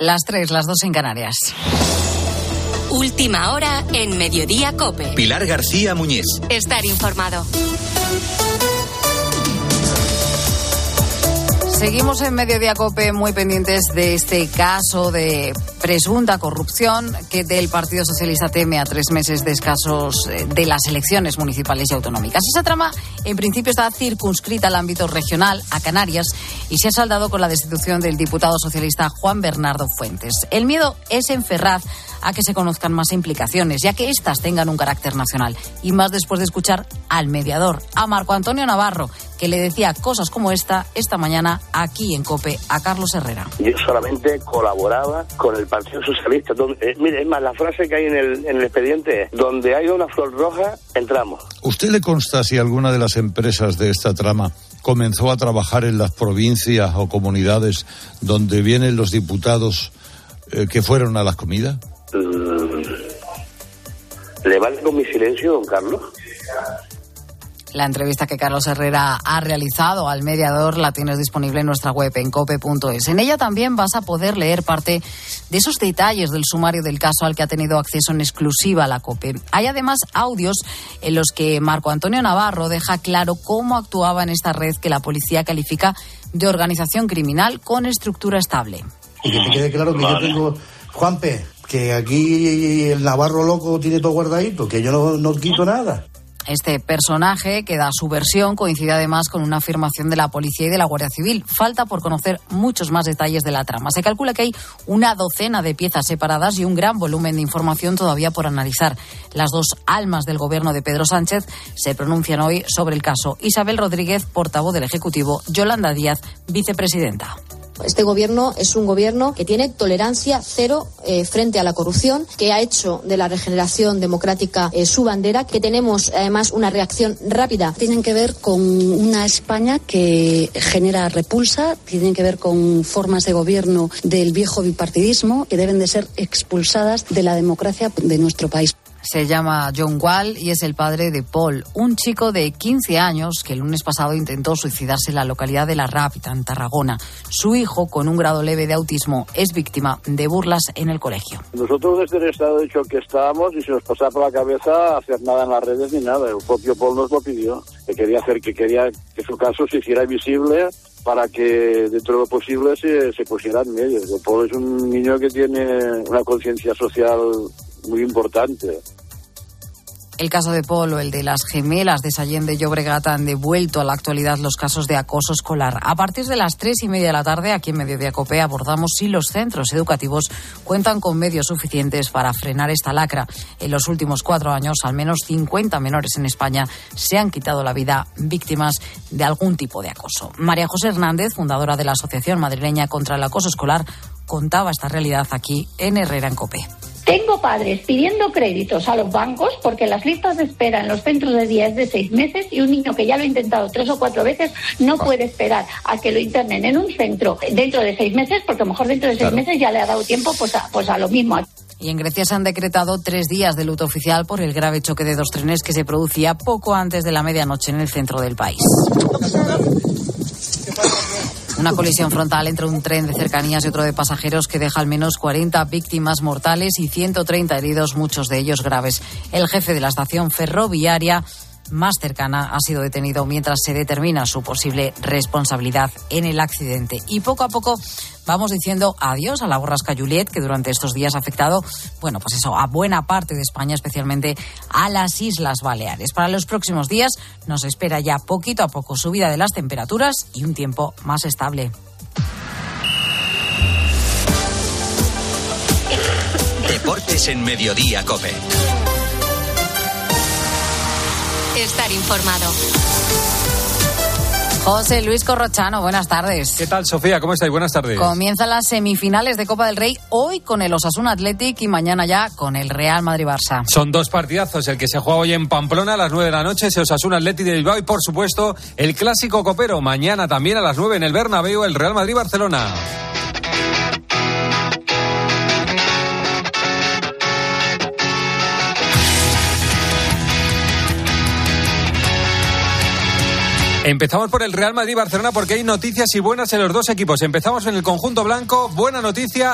Las tres, las dos en Canarias. Última hora en Mediodía Cope. Pilar García Muñiz. Estar informado. Seguimos en Mediodía Cope muy pendientes de este caso de presunta corrupción que del Partido Socialista teme a tres meses de escasos eh, de las elecciones municipales y autonómicas. Esa trama, en principio, está circunscrita al ámbito regional, a Canarias, y se ha saldado con la destitución del diputado socialista Juan Bernardo Fuentes. El miedo es en Ferraz a que se conozcan más implicaciones, ya que éstas tengan un carácter nacional. Y más después de escuchar al mediador, a Marco Antonio Navarro, que le decía cosas como esta esta mañana aquí en COPE a Carlos Herrera. Yo solamente colaboraba con el Partido Socialista. Donde, eh, mire, es más, la frase que hay en el, en el expediente es, donde hay una flor roja, entramos. ¿Usted le consta si alguna de las empresas de esta trama comenzó a trabajar en las provincias o comunidades donde vienen los diputados eh, que fueron a las comidas? Mm, ¿Le vale con mi silencio, don Carlos? La entrevista que Carlos Herrera ha realizado al mediador la tienes disponible en nuestra web en cope.es. En ella también vas a poder leer parte de esos detalles del sumario del caso al que ha tenido acceso en exclusiva la COPE. Hay además audios en los que Marco Antonio Navarro deja claro cómo actuaba en esta red que la policía califica de organización criminal con estructura estable. Y que te quede claro que yo tengo, Juanpe, que aquí el Navarro loco tiene todo guardadito, que yo no, no quito nada. Este personaje, que da su versión, coincide además con una afirmación de la policía y de la Guardia Civil. Falta por conocer muchos más detalles de la trama. Se calcula que hay una docena de piezas separadas y un gran volumen de información todavía por analizar. Las dos almas del gobierno de Pedro Sánchez se pronuncian hoy sobre el caso. Isabel Rodríguez, portavoz del Ejecutivo, Yolanda Díaz, vicepresidenta. Este gobierno es un gobierno que tiene tolerancia cero eh, frente a la corrupción, que ha hecho de la regeneración democrática eh, su bandera, que tenemos además una reacción rápida. Tienen que ver con una España que genera repulsa, tienen que ver con formas de gobierno del viejo bipartidismo que deben de ser expulsadas de la democracia de nuestro país. Se llama John Wall y es el padre de Paul, un chico de 15 años que el lunes pasado intentó suicidarse en la localidad de La Rápita, en Tarragona. Su hijo, con un grado leve de autismo, es víctima de burlas en el colegio. Nosotros desde el estado de hecho que estábamos y se nos pasaba por la cabeza hacer nada en las redes ni nada. El propio Paul nos lo pidió, que quería hacer, que quería que su caso se hiciera visible para que dentro de lo posible se, se pusiera en medio. Paul es un niño que tiene una conciencia social muy importante. El caso de Polo, el de las gemelas de Sallén de Llobregat han devuelto a la actualidad los casos de acoso escolar. A partir de las tres y media de la tarde, aquí en Mediodía Cope, abordamos si los centros educativos cuentan con medios suficientes para frenar esta lacra. En los últimos cuatro años, al menos 50 menores en España se han quitado la vida víctimas de algún tipo de acoso. María José Hernández, fundadora de la Asociación Madrileña contra el Acoso Escolar, contaba esta realidad aquí en Herrera en Cope. Tengo padres pidiendo créditos a los bancos porque las listas de espera en los centros de día es de seis meses y un niño que ya lo ha intentado tres o cuatro veces no puede esperar a que lo internen en un centro dentro de seis meses porque a lo mejor dentro de seis meses ya le ha dado tiempo pues a, pues a lo mismo. Y en Grecia se han decretado tres días de luto oficial por el grave choque de dos trenes que se producía poco antes de la medianoche en el centro del país. Una colisión frontal entre un tren de cercanías y otro de pasajeros que deja al menos 40 víctimas mortales y 130 heridos, muchos de ellos graves. El jefe de la estación ferroviaria más cercana ha sido detenido mientras se determina su posible responsabilidad en el accidente. Y poco a poco vamos diciendo adiós a la borrasca Juliet, que durante estos días ha afectado, bueno, pues eso, a buena parte de España, especialmente a las Islas Baleares. Para los próximos días nos espera ya poquito a poco subida de las temperaturas y un tiempo más estable. Deportes en Mediodía, Cope. Estar informado. José Luis Corrochano, buenas tardes. ¿Qué tal, Sofía? ¿Cómo estáis? Buenas tardes. Comienzan las semifinales de Copa del Rey hoy con el Osasuna Athletic y mañana ya con el Real Madrid-Barça. Son dos partidazos, el que se juega hoy en Pamplona a las 9 de la noche, ese Osasuna Athletic de Bilbao y, por supuesto, el clásico copero. Mañana también a las 9 en el Bernabéu, el Real Madrid-Barcelona. Empezamos por el Real Madrid-Barcelona porque hay noticias y buenas en los dos equipos. Empezamos en el conjunto blanco. Buena noticia,